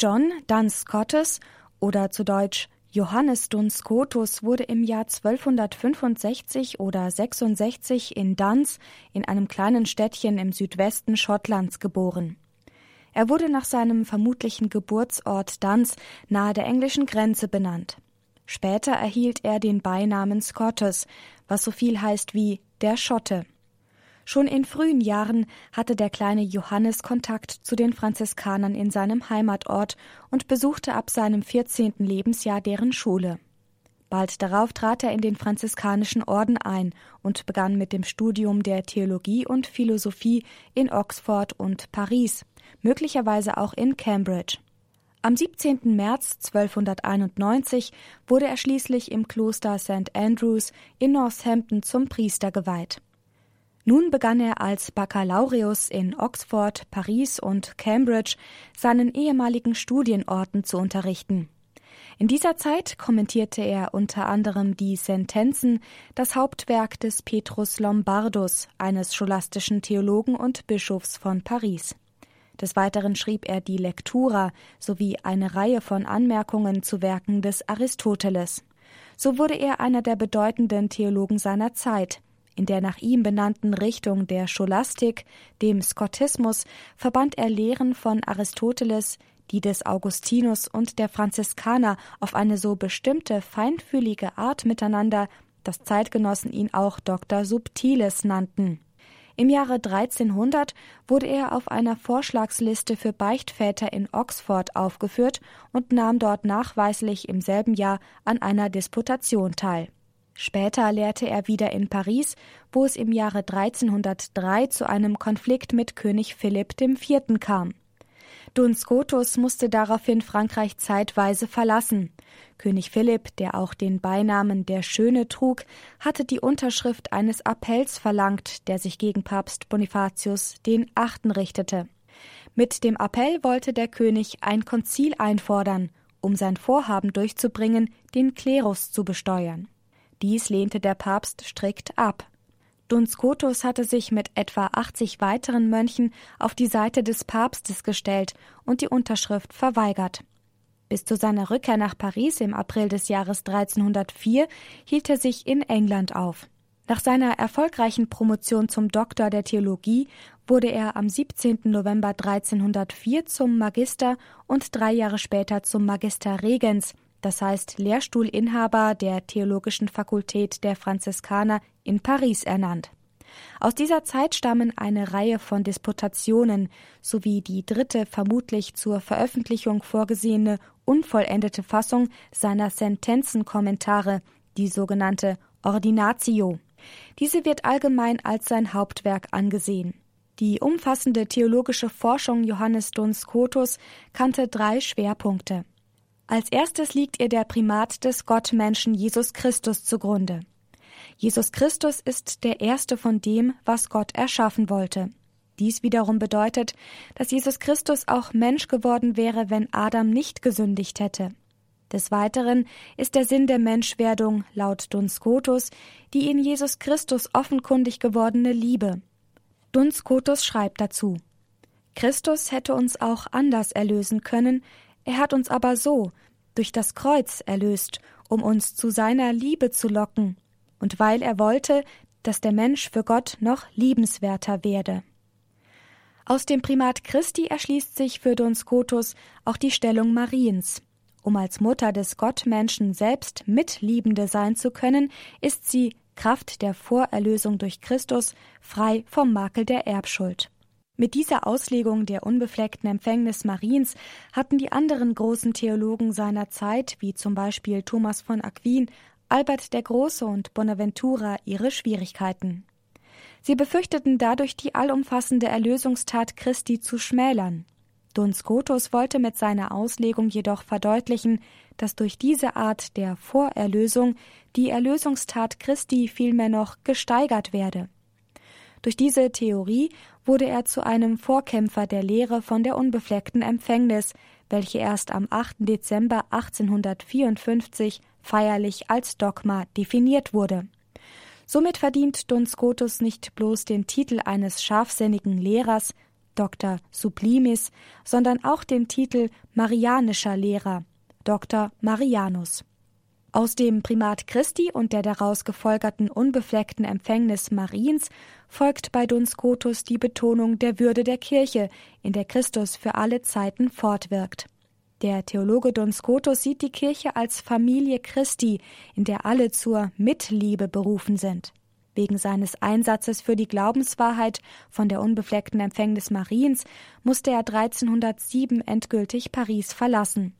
John Duns Scotus oder zu Deutsch Johannes Duns Scotus wurde im Jahr 1265 oder 66 in Duns in einem kleinen Städtchen im Südwesten Schottlands geboren. Er wurde nach seinem vermutlichen Geburtsort Duns nahe der englischen Grenze benannt. Später erhielt er den Beinamen Scotus, was so viel heißt wie der Schotte. Schon in frühen Jahren hatte der kleine Johannes Kontakt zu den Franziskanern in seinem Heimatort und besuchte ab seinem 14. Lebensjahr deren Schule. Bald darauf trat er in den franziskanischen Orden ein und begann mit dem Studium der Theologie und Philosophie in Oxford und Paris, möglicherweise auch in Cambridge. Am 17. März 1291 wurde er schließlich im Kloster St. Andrews in Northampton zum Priester geweiht. Nun begann er als Baccalaureus in Oxford, Paris und Cambridge seinen ehemaligen Studienorten zu unterrichten. In dieser Zeit kommentierte er unter anderem die Sentenzen, das Hauptwerk des Petrus Lombardus, eines scholastischen Theologen und Bischofs von Paris. Des Weiteren schrieb er die Lektura sowie eine Reihe von Anmerkungen zu Werken des Aristoteles. So wurde er einer der bedeutenden Theologen seiner Zeit, in der nach ihm benannten Richtung der Scholastik, dem Skottismus, verband er Lehren von Aristoteles, die des Augustinus und der Franziskaner auf eine so bestimmte feinfühlige Art miteinander, dass Zeitgenossen ihn auch Dr. Subtiles nannten. Im Jahre 1300 wurde er auf einer Vorschlagsliste für Beichtväter in Oxford aufgeführt und nahm dort nachweislich im selben Jahr an einer Disputation teil. Später lehrte er wieder in Paris, wo es im Jahre 1303 zu einem Konflikt mit König Philipp IV. kam. Duns Scotus musste daraufhin Frankreich zeitweise verlassen. König Philipp, der auch den Beinamen der Schöne trug, hatte die Unterschrift eines Appells verlangt, der sich gegen Papst Bonifatius den Achten richtete. Mit dem Appell wollte der König ein Konzil einfordern, um sein Vorhaben durchzubringen, den Klerus zu besteuern. Dies lehnte der Papst strikt ab. Duns Scotus hatte sich mit etwa 80 weiteren Mönchen auf die Seite des Papstes gestellt und die Unterschrift verweigert. Bis zu seiner Rückkehr nach Paris im April des Jahres 1304 hielt er sich in England auf. Nach seiner erfolgreichen Promotion zum Doktor der Theologie wurde er am 17. November 1304 zum Magister und drei Jahre später zum Magister Regens, das heißt Lehrstuhlinhaber der Theologischen Fakultät der Franziskaner in Paris ernannt. Aus dieser Zeit stammen eine Reihe von Disputationen sowie die dritte vermutlich zur Veröffentlichung vorgesehene unvollendete Fassung seiner Sentenzenkommentare, die sogenannte Ordinatio. Diese wird allgemein als sein Hauptwerk angesehen. Die umfassende theologische Forschung Johannes Duns Scotus kannte drei Schwerpunkte. Als erstes liegt ihr der Primat des Gottmenschen Jesus Christus zugrunde. Jesus Christus ist der erste von dem, was Gott erschaffen wollte. Dies wiederum bedeutet, dass Jesus Christus auch Mensch geworden wäre, wenn Adam nicht gesündigt hätte. Des Weiteren ist der Sinn der Menschwerdung laut Duns Scotus die in Jesus Christus offenkundig gewordene Liebe. Duns Scotus schreibt dazu Christus hätte uns auch anders erlösen können, er hat uns aber so, durch das Kreuz erlöst, um uns zu seiner Liebe zu locken, und weil er wollte, dass der Mensch für Gott noch liebenswerter werde. Aus dem Primat Christi erschließt sich für Don Scotus auch die Stellung Mariens. Um als Mutter des Gottmenschen selbst Mitliebende sein zu können, ist sie Kraft der Vorerlösung durch Christus frei vom Makel der Erbschuld. Mit dieser Auslegung der unbefleckten Empfängnis Mariens hatten die anderen großen Theologen seiner Zeit, wie zum Beispiel Thomas von Aquin, Albert der Große und Bonaventura, ihre Schwierigkeiten. Sie befürchteten dadurch die allumfassende Erlösungstat Christi zu schmälern. Don Scotus wollte mit seiner Auslegung jedoch verdeutlichen, dass durch diese Art der Vorerlösung die Erlösungstat Christi vielmehr noch gesteigert werde. Durch diese Theorie wurde er zu einem Vorkämpfer der Lehre von der unbefleckten Empfängnis, welche erst am 8. Dezember 1854 feierlich als Dogma definiert wurde. Somit verdient Duns Scotus nicht bloß den Titel eines scharfsinnigen Lehrers, Dr. Sublimis, sondern auch den Titel Marianischer Lehrer, Dr. Marianus. Aus dem Primat Christi und der daraus gefolgerten unbefleckten Empfängnis Mariens folgt bei Duns Scotus die Betonung der Würde der Kirche, in der Christus für alle Zeiten fortwirkt. Der Theologe Duns Scotus sieht die Kirche als Familie Christi, in der alle zur Mitliebe berufen sind. Wegen seines Einsatzes für die Glaubenswahrheit von der unbefleckten Empfängnis Mariens musste er 1307 endgültig Paris verlassen.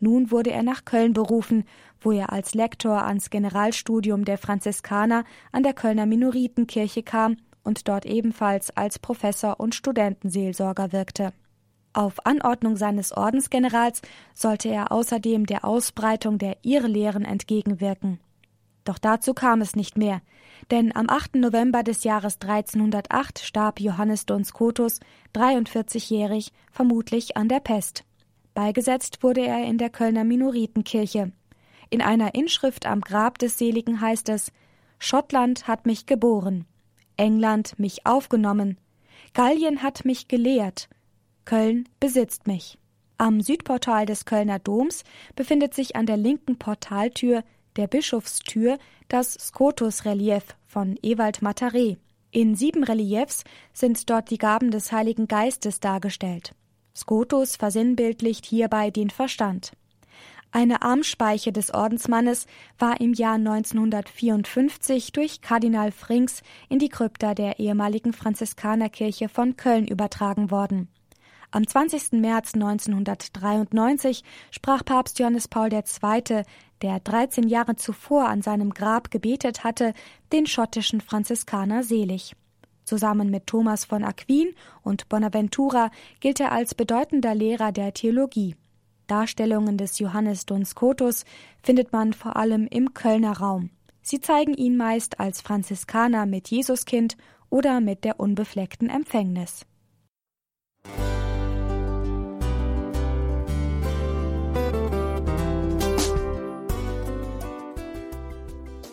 Nun wurde er nach Köln berufen, wo er als Lektor ans Generalstudium der Franziskaner an der Kölner Minoritenkirche kam und dort ebenfalls als Professor und Studentenseelsorger wirkte. Auf Anordnung seines Ordensgenerals sollte er außerdem der Ausbreitung der Irrlehren entgegenwirken. Doch dazu kam es nicht mehr, denn am 8. November des Jahres 1308 starb Johannes Duns Scotus, 43-jährig, vermutlich an der Pest. Beigesetzt wurde er in der Kölner Minoritenkirche. In einer Inschrift am Grab des Seligen heißt es Schottland hat mich geboren, England mich aufgenommen, Gallien hat mich gelehrt, Köln besitzt mich. Am Südportal des Kölner Doms befindet sich an der linken Portaltür der Bischofstür das Scotus-Relief von Ewald Mataré. In sieben Reliefs sind dort die Gaben des Heiligen Geistes dargestellt. Scotus versinnbildlicht hierbei den Verstand. Eine Armspeiche des Ordensmannes war im Jahr 1954 durch Kardinal Frings in die Krypta der ehemaligen Franziskanerkirche von Köln übertragen worden. Am 20. März 1993 sprach Papst Johannes Paul II., der 13 Jahre zuvor an seinem Grab gebetet hatte, den schottischen Franziskaner selig. Zusammen mit Thomas von Aquin und Bonaventura gilt er als bedeutender Lehrer der Theologie. Darstellungen des Johannes Duns Scotus findet man vor allem im Kölner Raum. Sie zeigen ihn meist als Franziskaner mit Jesuskind oder mit der unbefleckten Empfängnis.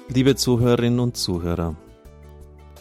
Liebe Zuhörerinnen und Zuhörer,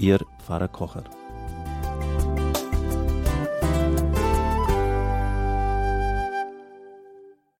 Ihr Pfarrer Kocher.